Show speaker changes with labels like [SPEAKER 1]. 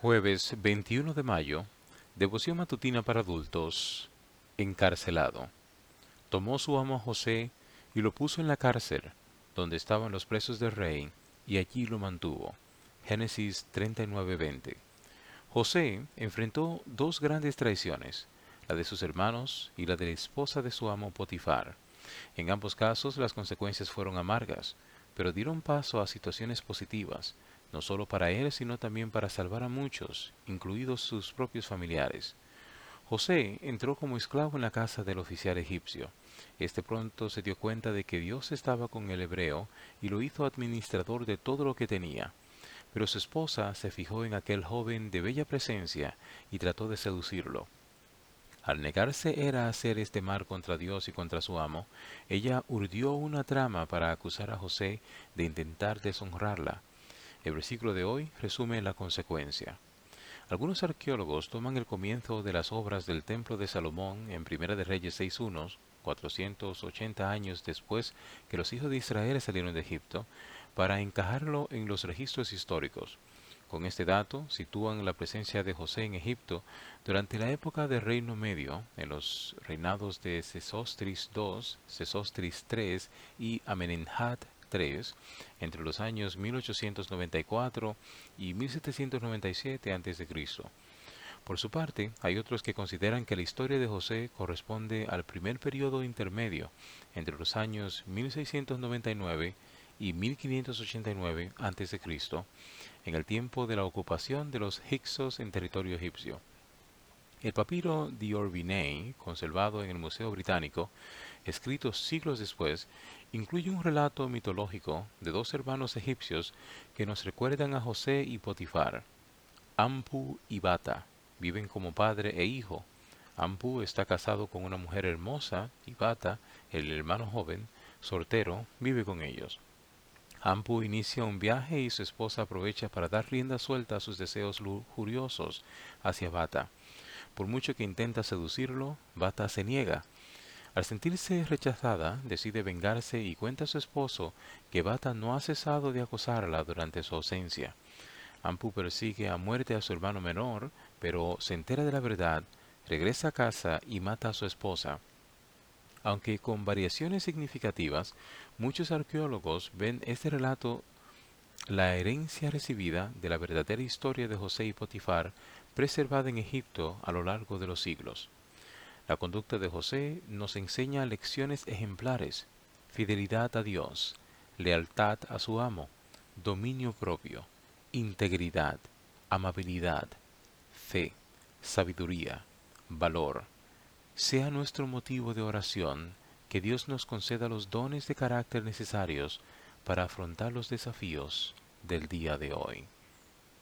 [SPEAKER 1] Jueves 21 de mayo, devoción matutina para adultos, encarcelado. Tomó su amo José y lo puso en la cárcel, donde estaban los presos del rey, y allí lo mantuvo. Génesis 39:20. José enfrentó dos grandes traiciones, la de sus hermanos y la de la esposa de su amo Potifar. En ambos casos las consecuencias fueron amargas, pero dieron paso a situaciones positivas, no solo para él, sino también para salvar a muchos, incluidos sus propios familiares. José entró como esclavo en la casa del oficial egipcio. Este pronto se dio cuenta de que Dios estaba con el hebreo y lo hizo administrador de todo lo que tenía. Pero su esposa se fijó en aquel joven de bella presencia y trató de seducirlo. Al negarse era hacer este mal contra Dios y contra su amo, ella urdió una trama para acusar a José de intentar deshonrarla. El versículo de hoy resume la consecuencia. Algunos arqueólogos toman el comienzo de las obras del Templo de Salomón en Primera de Reyes 6.1, 480 años después que los hijos de Israel salieron de Egipto, para encajarlo en los registros históricos. Con este dato sitúan la presencia de José en Egipto durante la época del Reino Medio, en los reinados de Sesostris II, Sesostris III y Amenenhat entre los años 1894 y 1797 a.C. Por su parte, hay otros que consideran que la historia de José corresponde al primer periodo intermedio entre los años 1699 y 1589 a.C., en el tiempo de la ocupación de los Hyksos en territorio egipcio. El papiro Diorvinei, conservado en el Museo Británico, escrito siglos después, incluye un relato mitológico de dos hermanos egipcios que nos recuerdan a José y Potifar. Ampu y Bata viven como padre e hijo. Ampu está casado con una mujer hermosa y Bata, el hermano joven, soltero, vive con ellos. Ampu inicia un viaje y su esposa aprovecha para dar rienda suelta a sus deseos lujuriosos hacia Bata. Por mucho que intenta seducirlo, Bata se niega. Al sentirse rechazada, decide vengarse y cuenta a su esposo que Bata no ha cesado de acosarla durante su ausencia. Ampu persigue a muerte a su hermano menor, pero se entera de la verdad, regresa a casa y mata a su esposa. Aunque con variaciones significativas, muchos arqueólogos ven este relato la herencia recibida de la verdadera historia de José y Potifar preservada en Egipto a lo largo de los siglos. La conducta de José nos enseña lecciones ejemplares, fidelidad a Dios, lealtad a su amo, dominio propio, integridad, amabilidad, fe, sabiduría, valor, sea nuestro motivo de oración que Dios nos conceda los dones de carácter necesarios para afrontar los desafíos del día de hoy.